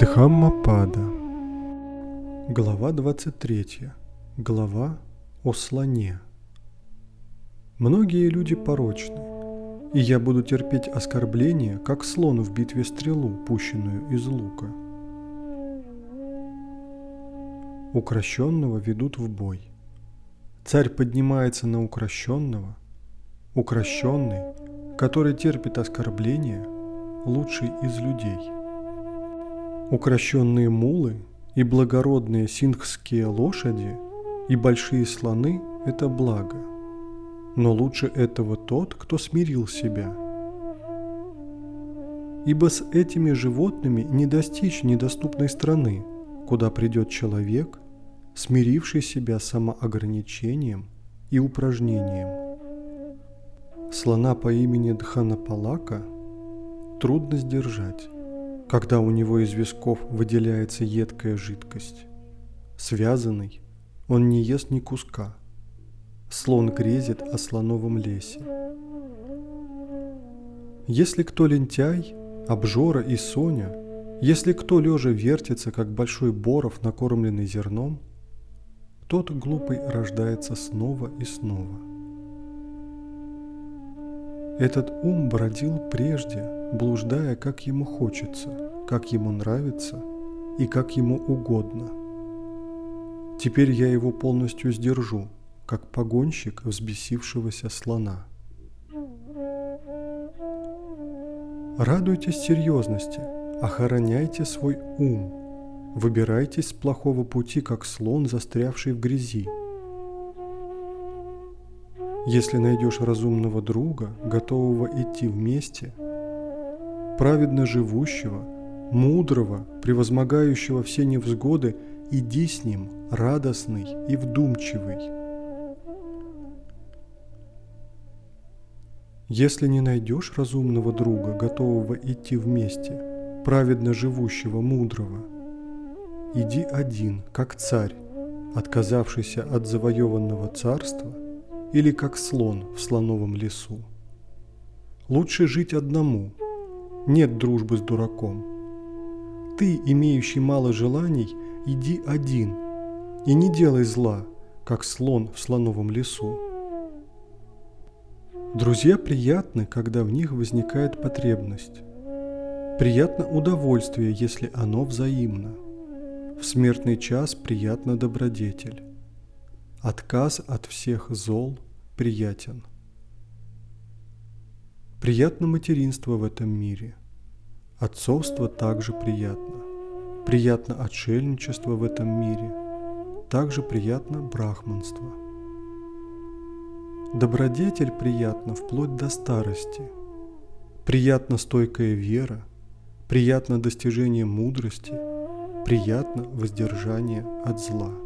Дхаммапада Глава 23. Глава о слоне. Многие люди порочны, и я буду терпеть оскорбления, как слон в битве стрелу, пущенную из лука. Укращенного ведут в бой. Царь поднимается на укращенного. Укращенный, который терпит оскорбления, лучший из людей – Укращенные мулы и благородные сингхские лошади и большие слоны – это благо. Но лучше этого тот, кто смирил себя. Ибо с этими животными не достичь недоступной страны, куда придет человек, смиривший себя самоограничением и упражнением. Слона по имени Дханапалака трудно сдержать когда у него из висков выделяется едкая жидкость. Связанный, он не ест ни куска. Слон грезит о слоновом лесе. Если кто лентяй, обжора и Соня, если кто лежа вертится, как большой боров, накормленный зерном, тот глупый рождается снова и снова. Этот ум бродил прежде, блуждая, как ему хочется, как ему нравится и как ему угодно. Теперь я его полностью сдержу, как погонщик взбесившегося слона. Радуйтесь серьезности, охраняйте свой ум, выбирайтесь с плохого пути, как слон, застрявший в грязи. Если найдешь разумного друга, готового идти вместе – праведно живущего, мудрого, превозмогающего все невзгоды, иди с ним, радостный и вдумчивый. Если не найдешь разумного друга, готового идти вместе, праведно живущего, мудрого, иди один, как царь, отказавшийся от завоеванного царства, или как слон в слоновом лесу. Лучше жить одному – нет дружбы с дураком. Ты, имеющий мало желаний, иди один и не делай зла, как слон в слоновом лесу. Друзья приятны, когда в них возникает потребность. Приятно удовольствие, если оно взаимно. В смертный час приятно добродетель. Отказ от всех зол приятен. Приятно материнство в этом мире. Отцовство также приятно. Приятно отшельничество в этом мире. Также приятно брахманство. Добродетель приятно вплоть до старости. Приятно стойкая вера. Приятно достижение мудрости. Приятно воздержание от зла.